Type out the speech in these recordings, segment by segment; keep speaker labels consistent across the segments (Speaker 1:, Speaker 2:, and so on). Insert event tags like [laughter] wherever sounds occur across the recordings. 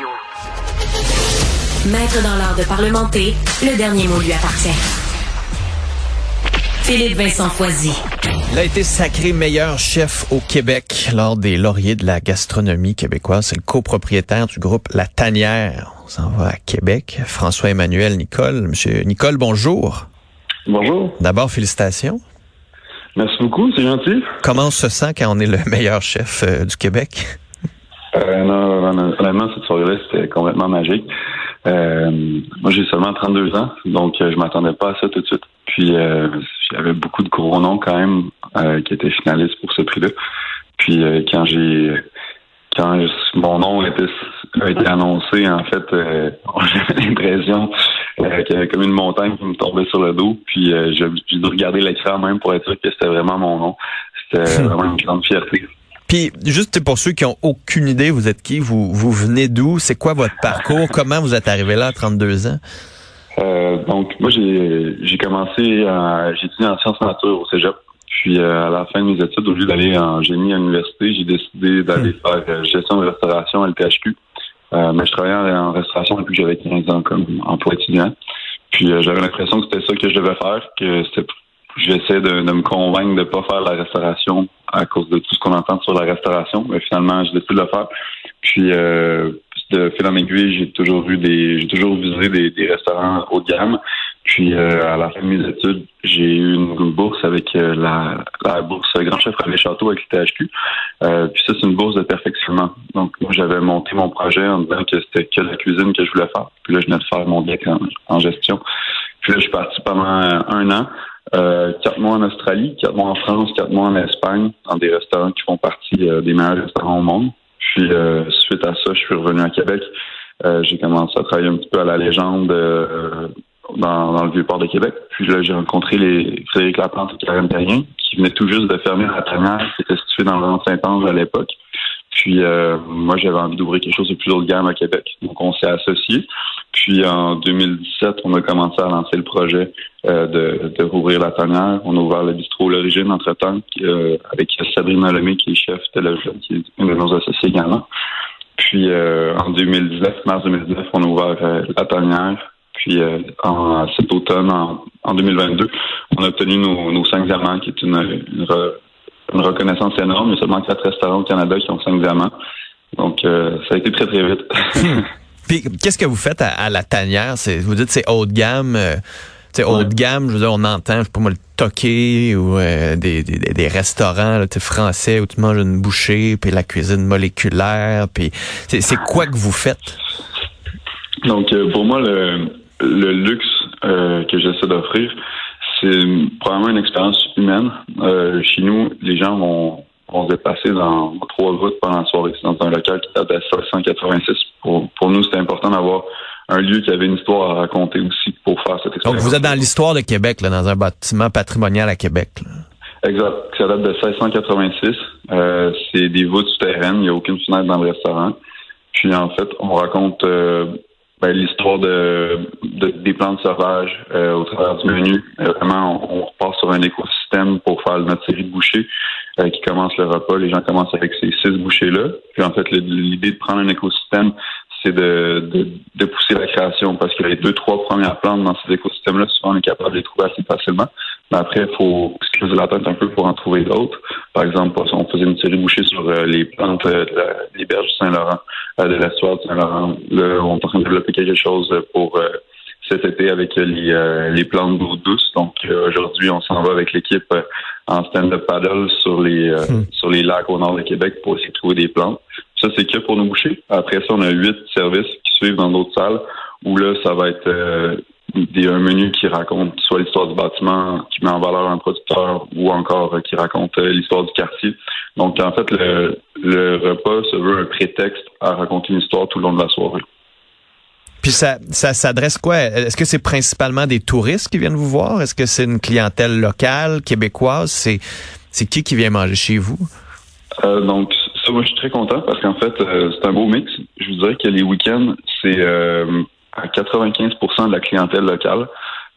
Speaker 1: Radio.
Speaker 2: Maître dans l'art de parlementer, le dernier mot lui appartient. Philippe Vincent Foisy.
Speaker 3: Il a été sacré meilleur chef au Québec lors des lauriers de la gastronomie québécoise. C'est le copropriétaire du groupe La Tanière. On s'en va à Québec. François-Emmanuel Nicole. Monsieur Nicole, bonjour.
Speaker 4: Bonjour.
Speaker 3: D'abord, félicitations.
Speaker 4: Merci beaucoup, c'est gentil.
Speaker 3: Comment on se sent quand on est le meilleur chef euh, du Québec?
Speaker 4: Euh, non, non, honnêtement, cette soirée-là, c'était complètement magique. Euh, moi, j'ai seulement 32 ans, donc euh, je m'attendais pas à ça tout de suite. Puis, euh, j'avais beaucoup de gros noms quand même euh, qui étaient finalistes pour ce prix-là. Puis, euh, quand j'ai quand mon nom a été, a été annoncé, en fait, euh, [laughs] j'avais l'impression qu'il y avait comme une montagne qui me tombait sur le dos. Puis, j'ai dû regarder l'écran même pour être sûr que c'était vraiment mon nom. C'était [laughs] vraiment une grande fierté.
Speaker 3: Puis, juste pour ceux qui ont aucune idée, vous êtes qui? Vous, vous venez d'où? C'est quoi votre parcours? [laughs] Comment vous êtes arrivé là à 32 ans?
Speaker 4: Euh, donc, moi, j'ai j'ai commencé, à- j'ai étudié en sciences nature au cégep. Puis, euh, à la fin de mes études, au lieu d'aller en génie à l'université, j'ai décidé d'aller faire euh, gestion de restauration à l'PHQ. Euh, mais je travaillais en, restauration depuis que j'avais 15 ans comme emploi étudiant. Puis, euh, j'avais l'impression que c'était ça que je devais faire, que c'était j'essaie de, de me convaincre de pas faire la restauration à cause de tout ce qu'on entend sur la restauration. Mais finalement, j'ai décidé de le faire. Puis euh, de fil en aiguille, j'ai toujours eu des j'ai toujours visé des, des restaurants haut de gamme. Puis euh, à la fin de mes études, j'ai eu une bourse avec euh, la, la bourse Grand Chef Raleigh Château avec le THQ. Euh, puis ça, c'est une bourse de perfectionnement. Donc moi, j'avais monté mon projet en disant que c'était que la cuisine que je voulais faire. Puis là, je venais de faire mon deck en gestion. Puis là, je suis parti pendant un an. Euh, quatre mois en Australie, quatre mois en France, quatre mois en Espagne, dans des restaurants qui font partie euh, des meilleurs restaurants au monde. Puis euh, suite à ça, je suis revenu à Québec. Euh, j'ai commencé à travailler un petit peu à la légende euh, dans, dans le vieux port de Québec. Puis là, j'ai rencontré les Frédéric Laplante et Karen Terrien, qui venaient tout juste de fermer la tanière qui était située dans le rang Saint-Ange à l'époque. Puis moi, j'avais envie d'ouvrir quelque chose de plus haut de gamme à Québec. Donc, on s'est associés. Puis en 2017, on a commencé à lancer le projet euh, de, de rouvrir la tanière. On a ouvert le bistrot L'Origine entre-temps euh, avec Sabrina Lemay, qui est chef de la qui est une de nos associés également. Puis euh, en 2019, mars 2019, on a ouvert euh, la tanière. Puis euh, en, cet automne, en, en 2022, on a obtenu nos, nos cinq diamants, qui est une, une, re- une reconnaissance énorme. Il y a seulement quatre restaurants au Canada qui ont cinq diamants. Donc euh, ça a été très très vite. [laughs]
Speaker 3: Puis, qu'est-ce que vous faites à, à la tanière? C'est, vous dites c'est haut de gamme. euh, sais, haut
Speaker 4: Ouais.
Speaker 3: de gamme, je veux dire, on entend, je sais pas moi, le toqué ou euh, des, des, des restaurants là, français où tu manges une bouchée, puis la cuisine moléculaire, puis c'est, quoi que vous faites?
Speaker 4: Donc, euh, pour moi, le, le luxe euh, que j'essaie d'offrir, c'est probablement une expérience humaine. Chez nous, les gens vont, vont se déplacer dans trois routes pendant la soirée. C'est dans un local qui date de 1686. Pour, pour nous, c'était important d'avoir un lieu qui avait une histoire à raconter aussi pour faire cette
Speaker 3: Donc,
Speaker 4: expérience.
Speaker 3: vous êtes dans l'histoire de Québec, là, dans un bâtiment patrimonial à Québec. là.
Speaker 4: Exact. Ça date de 1686. Euh, c'est des voûtes souterraines. Il n'y a aucune fenêtre dans le restaurant. Puis en fait, on raconte euh, ben, l'histoire de, de- des plantes sauvages euh, au travers du menu. Vraiment, on, on repart sur un écosystème pour faire notre série de bouchées euh, qui commence le repas. Les gens commencent avec ces six bouchées-là. Puis en fait, l'idée de prendre un écosystème, c'est de, de, de pousser la création parce que les deux, trois premières plantes dans ces écosystèmes-là, souvent on est capable de les trouver assez facilement. Mais après, il faut se creuser la tête un peu pour en trouver d'autres. Par exemple, on faisait une série bouchée sur euh, les plantes euh, de la- des berges du Saint-Laurent, euh, de l'estuaire du Saint-Laurent. Là, on est en train de développer quelque chose pour cet été avec les, euh, les plantes d'eau douce. Donc euh, aujourd'hui, on s'en va avec l'équipe euh, en stand-up paddle sur les
Speaker 3: Hmm.
Speaker 4: sur les lacs au nord de Québec pour essayer de trouver des plantes. Ça, c'est que pour nos bouchers. Après ça, on a huit services qui suivent dans d'autres salles où là, ça va être des, un menu qui raconte soit l'histoire du bâtiment, qui met en valeur un producteur, ou encore qui raconte l'histoire du quartier. Donc, en fait, le, le repas se veut un prétexte à raconter une histoire tout le long de la soirée.
Speaker 3: Puis ça, ça s'adresse quoi? Est-ce que c'est principalement des touristes qui viennent vous voir? Est-ce que c'est une clientèle locale, québécoise? C'est, c'est qui qui vient manger chez vous?
Speaker 4: Euh, donc, ça, moi, je suis très content parce qu'en fait, euh, c'est un beau mix. Je vous dirais que les week-ends, c'est euh, à 95% de la clientèle locale.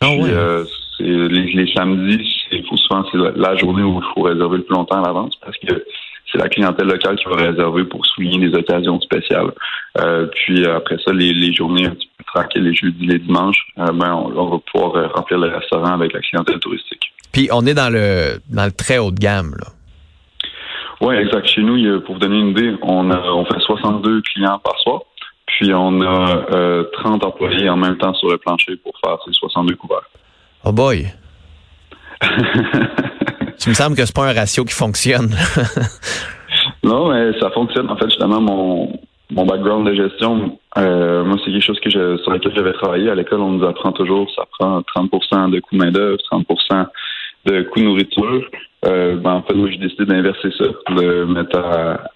Speaker 3: Ah
Speaker 4: Puis,
Speaker 3: ouais.
Speaker 4: euh, c'est les, les samedis, il faut souvent c'est la, la journée où il faut réserver le plus longtemps à l'avance parce que c'est la clientèle locale qui va réserver pour souligner des occasions spéciales. puis après ça, les, journées un petit peu tranquilles, les jeudis, les dimanches, ben, on, va pouvoir remplir le restaurant avec la clientèle touristique.
Speaker 3: Puis on est dans le dans le très haut de gamme, là.
Speaker 4: Oui, exact. Chez nous, pour vous donner une idée, on, on fait 62 clients par soir. Puis on a 30 employés en même temps sur le plancher pour faire ces 62 couverts.
Speaker 3: Oh boy! [laughs] tu me semble que c'est pas un ratio qui fonctionne. [laughs]
Speaker 4: non, mais ça fonctionne. En fait, justement, mon, mon background de gestion, euh, moi, c'est quelque chose sur lequel j'avais travaillé. À l'école, on nous apprend toujours, ça prend 30% de coûts main-d'œuvre, 30% de coûts nourriture. Euh, ben, en fait, moi, j'ai décidé d'inverser ça, de mettre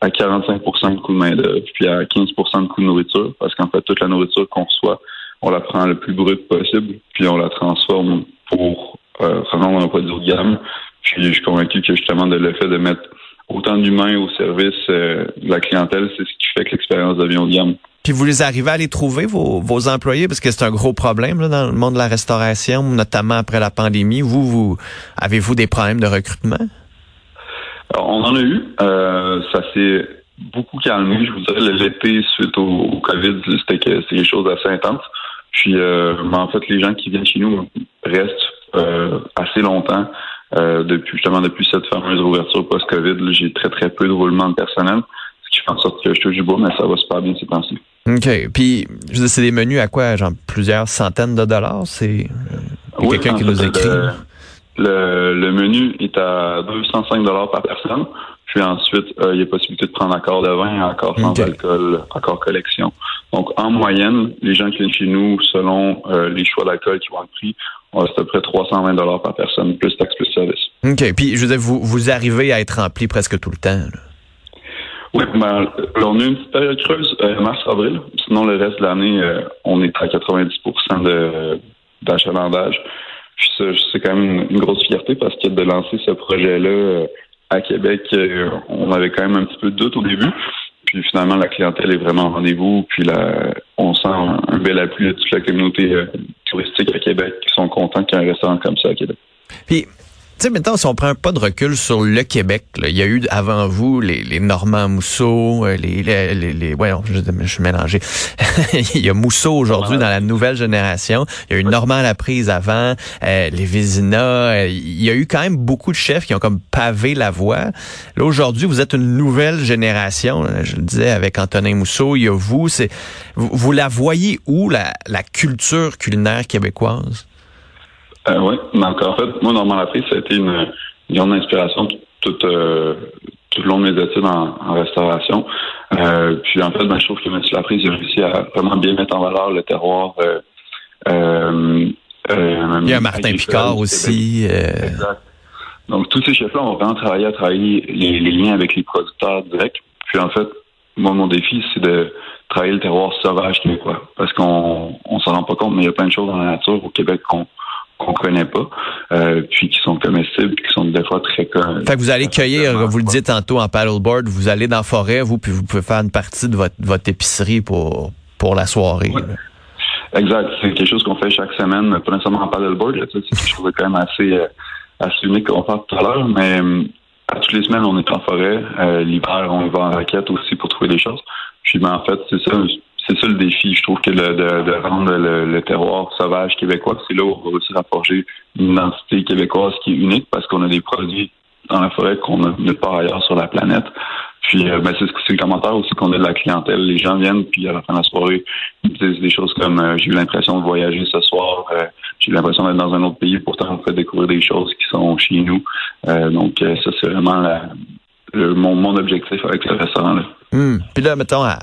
Speaker 4: à, 45 de coûts main-d'œuvre, puis à 15% de coûts nourriture, parce qu'en fait, toute la nourriture qu'on reçoit, on la prend le plus brute possible, puis on la transforme pour euh, rendre un produit de gamme. Puis je suis convaincu que justement de le fait de mettre autant d'humains au service euh, de la clientèle, c'est ce qui fait que l'expérience devient haut de gamme.
Speaker 3: Puis vous les arrivez à les trouver, vos, vos employés, parce que c'est un gros problème là, dans le monde de la restauration, notamment après la pandémie. Vous, vous avez-vous des problèmes de recrutement?
Speaker 4: on en a eu. Euh, ça s'est beaucoup calmé. Je vous dirais l'été suite au, COVID, c'était quelque chose d'assez intense. Puis euh, en fait, les gens qui viennent chez nous restent euh, assez longtemps. Euh, depuis justement depuis cette fameuse ouverture post-COVID, j'ai très très peu de roulement de personnel, ce qui fait en sorte que je touche du bois, mais ça va super bien ces temps-ci.
Speaker 3: OK. Puis, c'est des menus à quoi? Genre plusieurs centaines de dollars? C'est
Speaker 4: oui, quelqu'un qui nous écrit? Le, le, menu est à 205 dollars par personne. Puis ensuite, euh, il y a possibilité de prendre accord de vin, accord sans alcool, accord collection. Donc, en moyenne, les gens qui viennent chez nous, selon euh, les choix d'alcool qui vont être pris, on à peu près 320 dollars par personne, plus taxe plus service.
Speaker 3: OK. Puis, je veux dire, vous, vous arrivez à être rempli presque tout le temps.
Speaker 4: Oui, ben, on a une petite période creuse, euh, mars-avril. Sinon, le reste de l'année, euh, on est à 90% d'achalandage. C'est quand même une, grosse fierté parce que de lancer ce projet-là à Québec, on avait quand même un petit peu de doute au début. Puis finalement, la clientèle est vraiment au rendez-vous. Puis là, on sent un, bel appui de toute la communauté touristique à Québec qui sont contents qu'il y ait un restaurant comme ça à Québec.
Speaker 3: Puis tu sais, maintenant, si on prend un pas de recul sur le Québec, il y a eu avant vous les, les Normands Mousseau, euh, les, les, les, ouais, je, je suis mélangé. [laughs] il y a Mousseau aujourd'hui dans la nouvelle génération. Il y a eu Normand Laprise avant, euh, les Vézina. Euh, il y a eu quand même beaucoup de chefs qui ont comme pavé la voie. Là, aujourd'hui, vous êtes une nouvelle génération. Je le disais avec Antonin Mousseau, il y a vous. C'est, vous, vous la voyez où, la, la culture culinaire québécoise?
Speaker 4: Euh, oui, donc en fait, moi, Normand Laprise, ça a été une, grande inspiration toute, euh, tout le long de mes études en, restauration. Euh, puis en fait, ben, je trouve que M. Laprise a réussi à vraiment bien mettre en valeur le terroir. Euh,
Speaker 3: euh, Il y a Martin Picard aussi.
Speaker 4: Exact. Donc tous ces chefs-là ont vraiment travaillé à travailler les, les, liens avec les producteurs directs. Puis en fait, moi, mon défi, c'est de travailler le terroir sauvage québécois. Parce qu'on on s'en rend pas compte, mais il y a plein de choses dans la nature au Québec qu'on qu'on connaît pas, euh, puis qui sont comestibles, qui sont des fois très...
Speaker 3: Fait que vous allez cueillir, vous le dites tantôt en paddleboard, vous allez dans la forêt, vous, puis vous pouvez faire une partie de votre, votre épicerie pour, pour la soirée.
Speaker 4: Exact, c'est quelque chose qu'on fait chaque semaine, pas nécessairement en paddleboard, c'est quelque chose de quand même assez, euh, assez unique qu'on parle tout à l'heure, mais euh, à toutes les semaines, on est en forêt. L'hiver, on va en raquette aussi pour trouver des choses. Puis ben, en fait, c'est ça, c'est ça le défi. Je trouve que de, rendre le, terroir sauvage québécois, c'est là où on va aussi rapprocher une identité québécoise qui est unique parce qu'on a des produits dans la forêt qu'on a nulle part ailleurs sur la planète. Puis euh, ben, c'est le commentaire aussi qu'on a de la clientèle. Les gens viennent, puis à la fin de la soirée, ils disent des choses comme euh, j'ai eu l'impression de voyager ce soir, euh, j'ai eu l'impression d'être dans un autre pays, pourtant on fait découvrir des choses qui sont chez nous. donc ça, c'est vraiment mon, mon objectif avec le restaurant-là.
Speaker 3: Hum. Puis là, mettons, à,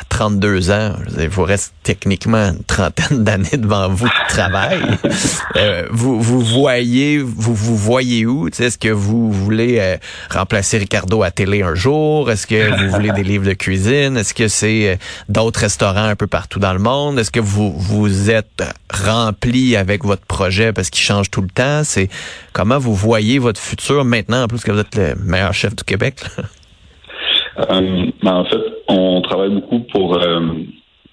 Speaker 3: à 32 ans, il vous reste techniquement une trentaine [laughs] d'années devant vous de travail. [laughs] euh, vous, vous voyez, vous vous voyez où? Est-ce que vous voulez euh, remplacer Ricardo à télé un jour? Est-ce que vous voulez des [laughs] livres de cuisine? Est-ce que c'est euh, d'autres restaurants un peu partout dans le monde? Est-ce que vous vous êtes rempli avec votre projet parce qu'il change tout le temps? C'est comment vous voyez votre futur maintenant en plus que vous êtes le meilleur chef du Québec
Speaker 4: ben, en fait, on travaille beaucoup pour euh,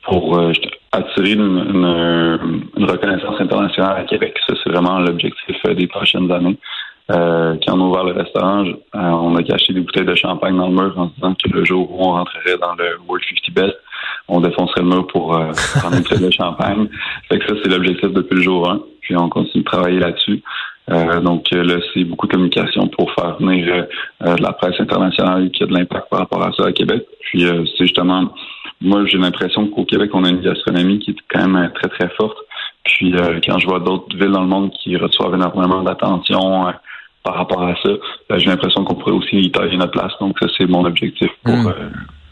Speaker 4: pour euh, attirer une, une, reconnaissance internationale à Québec. Ça, c'est vraiment l'objectif des prochaines années. euh, quand on a ouvert le restaurant, on a caché des bouteilles de champagne dans le mur en se disant que le jour où on rentrerait dans le World 50 Best, on défoncerait le mur pour prendre une bouteille de champagne. [laughs] Fait que ça, c'est l'objectif depuis le jour 1. Puis on continue de travailler là-dessus. Donc là, c'est beaucoup de communication pour faire venir la presse internationale qui a de l'impact par rapport à ça à Québec. Puis c'est justement moi, j'ai l'impression qu'au Québec, on a une gastronomie qui est quand même euh, très, très forte. Puis euh, quand je vois d'autres villes dans le monde qui reçoivent énormément d'attention euh, par rapport à ça, j'ai l'impression qu'on pourrait aussi y tailler notre place. Donc ça, c'est mon objectif pour, hmm.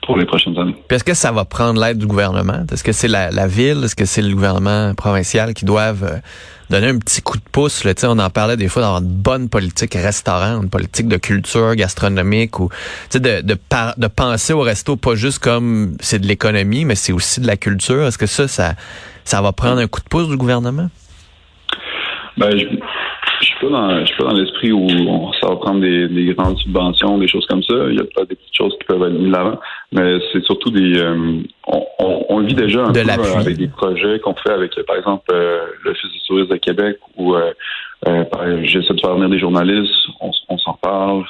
Speaker 4: pour les prochaines années.
Speaker 3: Puis est-ce que ça va prendre l'aide du gouvernement? Est-ce que c'est la, la ville? Est-ce que c'est le gouvernement provincial qui doivent donner un petit coup de pouce. Là, on en parlait des fois d'avoir une bonne politique restaurant, une politique de culture gastronomique ou de, de, de penser au resto pas juste comme c'est de l'économie, mais c'est aussi de la culture. Est-ce que ça, ça, ça va prendre un coup de pouce du gouvernement?
Speaker 4: Ben, je, je suis pas dans, je suis pas dans l'esprit où on, ça va prendre des, des, grandes subventions, des choses comme ça. Il y a peut-être des petites choses qui peuvent être mises l'avant, mais c'est surtout des, euh, on, on, on, vit déjà un peu euh, avec des projets qu'on fait avec, par exemple, euh, l'Office du tourisme de Québec où euh, j'essaie de faire venir des journalistes, on, on s'en parle.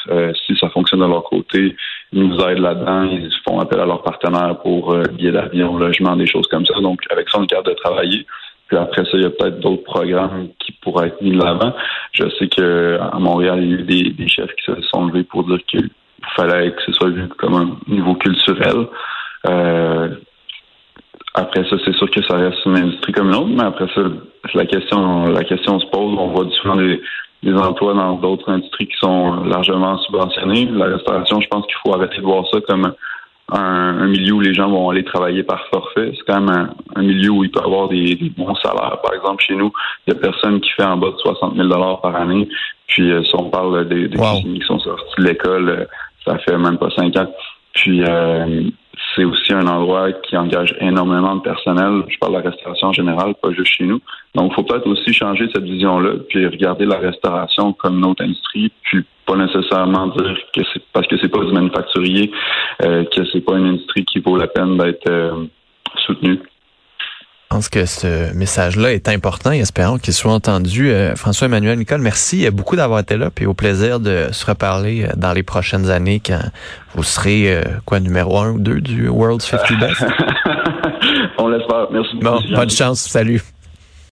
Speaker 4: si ça fonctionne de leur côté, ils nous aident là-dedans, ils font appel à leurs partenaires pour billets d'avion, logement, des choses comme ça. Donc, avec ça, on est capable de travailler. Puis après ça, il y a peut-être d'autres programmes qui pourraient être mis de l'avant. Je sais qu'à Montréal, il y a eu des, chefs qui se sont levés pour dire qu'il fallait que ce soit vu comme un niveau culturel. Euh, après ça, c'est sûr que ça reste une industrie comme une autre, mais après ça, la question, la question se pose. On voit souvent des, des emplois dans d'autres industries qui sont largement subventionnés. La restauration, je pense qu'il faut arrêter de voir ça comme un, milieu où les gens vont aller travailler par forfait. C'est quand même un, milieu où il peut y avoir des, bons salaires. Par exemple, chez nous, il y a personne qui fait en bas de 60 000 par année. Puis, euh, si on parle des, des qui sont sortis de l'école, euh, ça fait même pas cinq ans. Puis, euh, c'est aussi un endroit qui engage énormément de personnel. Je parle de la restauration en général, pas juste chez nous. Donc, il faut peut-être aussi changer cette vision-là, puis regarder la restauration comme une autre industrie, puis pas nécessairement dire que c'est parce que c'est pas du manufacturier euh, que c'est pas une industrie qui vaut la peine d'être euh, soutenue.
Speaker 3: Je pense que ce message-là est important et espérons qu'il soit entendu. Euh, François-Emmanuel Nicole, merci beaucoup d'avoir été là et au plaisir de se reparler euh, dans les prochaines années quand vous serez euh, quoi numéro un ou deux du World's 50 Best? [laughs]
Speaker 4: On l'espère. Merci
Speaker 3: beaucoup. Bon, bonne chance. Salut.